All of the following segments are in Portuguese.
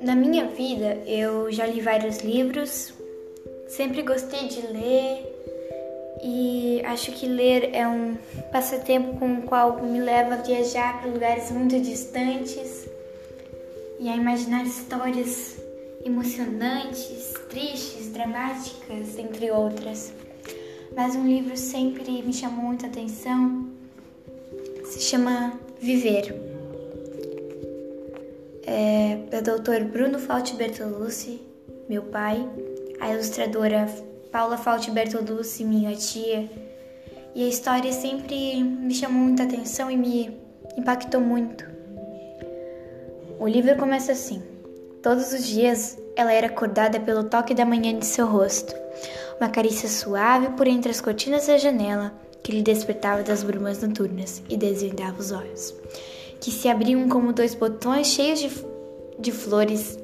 Na minha vida, eu já li vários livros, sempre gostei de ler e acho que ler é um passatempo com o qual me leva a viajar para lugares muito distantes e a imaginar histórias emocionantes, tristes, dramáticas, entre outras. Mas um livro sempre me chamou muita atenção, se chama Viver. É do Dr. Bruno Fauci Bertolucci, meu pai, a ilustradora Paula Fauci Bertolucci, minha tia. E a história sempre me chamou muita atenção e me impactou muito. O livro começa assim: Todos os dias ela era acordada pelo toque da manhã de seu rosto, uma carícia suave por entre as cortinas da janela que lhe despertava das brumas noturnas e desvendava os olhos, que se abriam como dois botões cheios de, de flores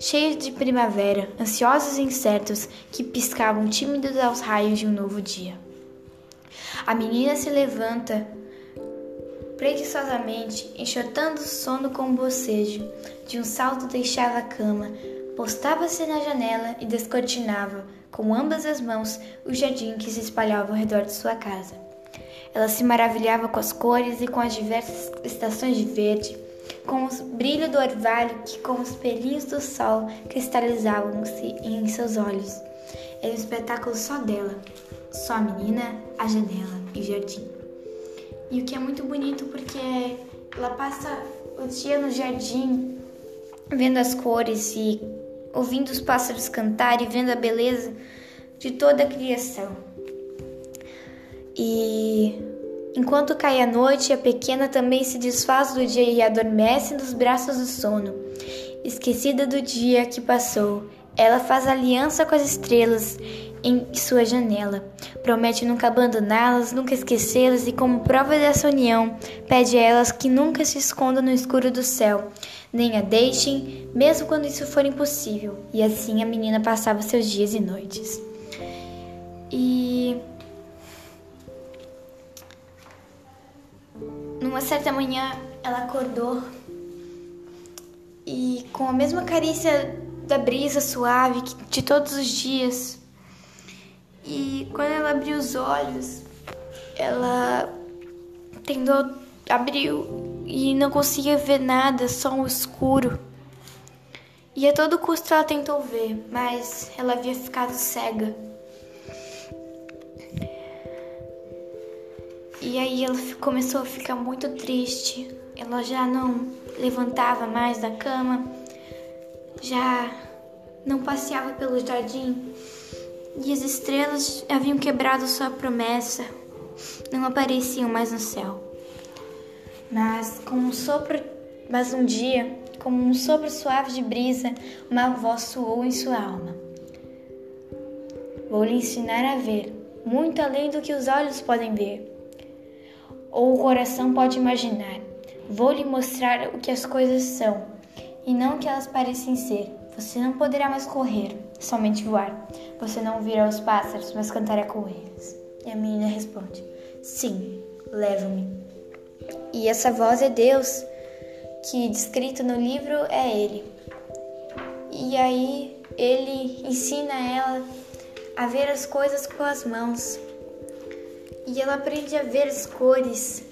cheios de primavera, ansiosos e incertos, que piscavam tímidos aos raios de um novo dia. A menina se levanta preguiçosamente, enxotando o sono com um bocejo. De um salto deixava a cama, postava-se na janela e descortinava, com ambas as mãos, o jardim que se espalhava ao redor de sua casa. Ela se maravilhava com as cores e com as diversas estações de verde, com o brilho do orvalho que, com os pelinhos do sol, cristalizavam-se em seus olhos. Era um espetáculo só dela, só a menina, a janela e o jardim. E o que é muito bonito porque ela passa o dia no jardim, vendo as cores e ouvindo os pássaros cantar e vendo a beleza de toda a criação. E Enquanto cai a noite, a pequena também se desfaz do dia e adormece nos braços do sono. Esquecida do dia que passou, ela faz aliança com as estrelas em sua janela. Promete nunca abandoná-las, nunca esquecê-las e, como prova dessa união, pede a elas que nunca se escondam no escuro do céu, nem a deixem, mesmo quando isso for impossível. E assim a menina passava seus dias e noites. E Numa certa manhã, ela acordou e, com a mesma carícia da brisa suave de todos os dias, e quando ela abriu os olhos, ela tentou abriu e não conseguia ver nada, só um escuro. E a todo custo ela tentou ver, mas ela havia ficado cega. E aí ela começou a ficar muito triste. Ela já não levantava mais da cama, já não passeava pelo jardim. E as estrelas haviam quebrado sua promessa, não apareciam mais no céu. Mas como um sopro, mas um dia, como um sopro suave de brisa, uma voz soou em sua alma. Vou lhe ensinar a ver, muito além do que os olhos podem ver ou o coração pode imaginar. Vou lhe mostrar o que as coisas são e não o que elas parecem ser. Você não poderá mais correr, somente voar. Você não ouvirá os pássaros, mas cantará com eles. E a menina responde: Sim, leva-me. E essa voz é Deus, que descrito no livro é Ele. E aí ele ensina ela a ver as coisas com as mãos, e ela aprende a ver as cores.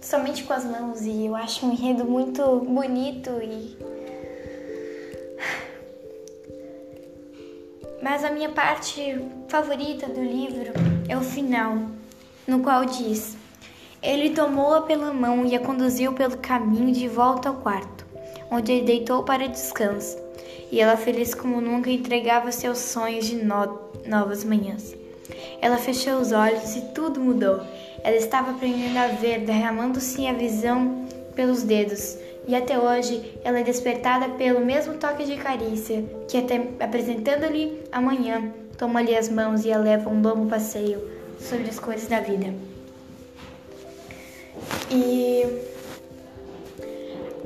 Somente com as mãos e eu acho um enredo muito bonito e mas a minha parte favorita do livro é o final, no qual diz: Ele tomou-a pela mão e a conduziu pelo caminho de volta ao quarto, onde ele deitou para descanso e ela, feliz como nunca, entregava seus sonhos de no novas manhãs. Ela fechou os olhos e tudo mudou. Ela estava aprendendo a ver, derramando-se a visão pelos dedos, e até hoje ela é despertada pelo mesmo toque de carícia, que até apresentando-lhe amanhã, toma-lhe as mãos e a leva um longo passeio sobre as coisas da vida. E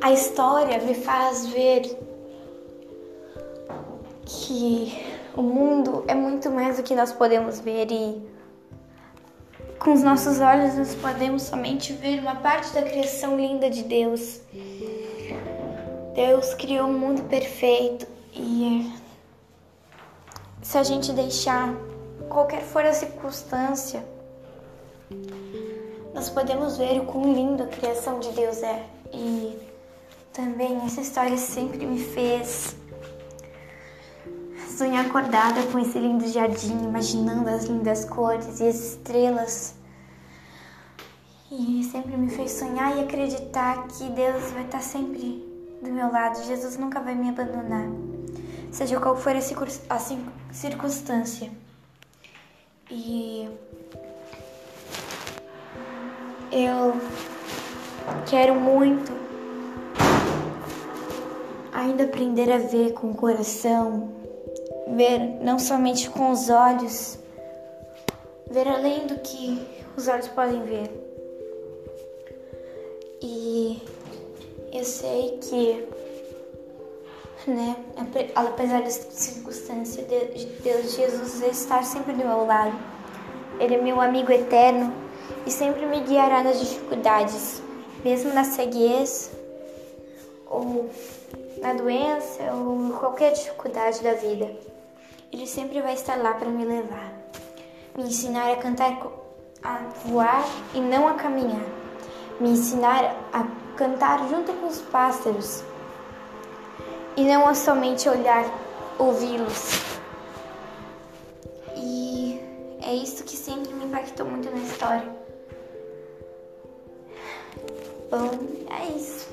a história me faz ver que o mundo é muito mais do que nós podemos ver e com os nossos olhos nós podemos somente ver uma parte da criação linda de Deus. Deus criou um mundo perfeito e se a gente deixar qualquer for a circunstância, nós podemos ver o quão lindo a criação de Deus é. E também essa história sempre me fez sonhar acordada com esse lindo jardim, imaginando as lindas cores e as estrelas. E sempre me fez sonhar e acreditar que Deus vai estar sempre do meu lado. Jesus nunca vai me abandonar, seja qual for a circunstância. E eu quero muito ainda aprender a ver com o coração, ver não somente com os olhos, ver além do que os olhos podem ver. E eu sei que, né, apesar das circunstâncias, Deus Jesus estar sempre do meu lado. Ele é meu amigo eterno e sempre me guiará nas dificuldades, mesmo na ceguez ou na doença ou qualquer dificuldade da vida. Ele sempre vai estar lá para me levar, me ensinar a cantar, a voar e não a caminhar, me ensinar a cantar junto com os pássaros e não somente olhar, ouvi-los. E é isso que sempre me impactou muito na história. Bom, é isso.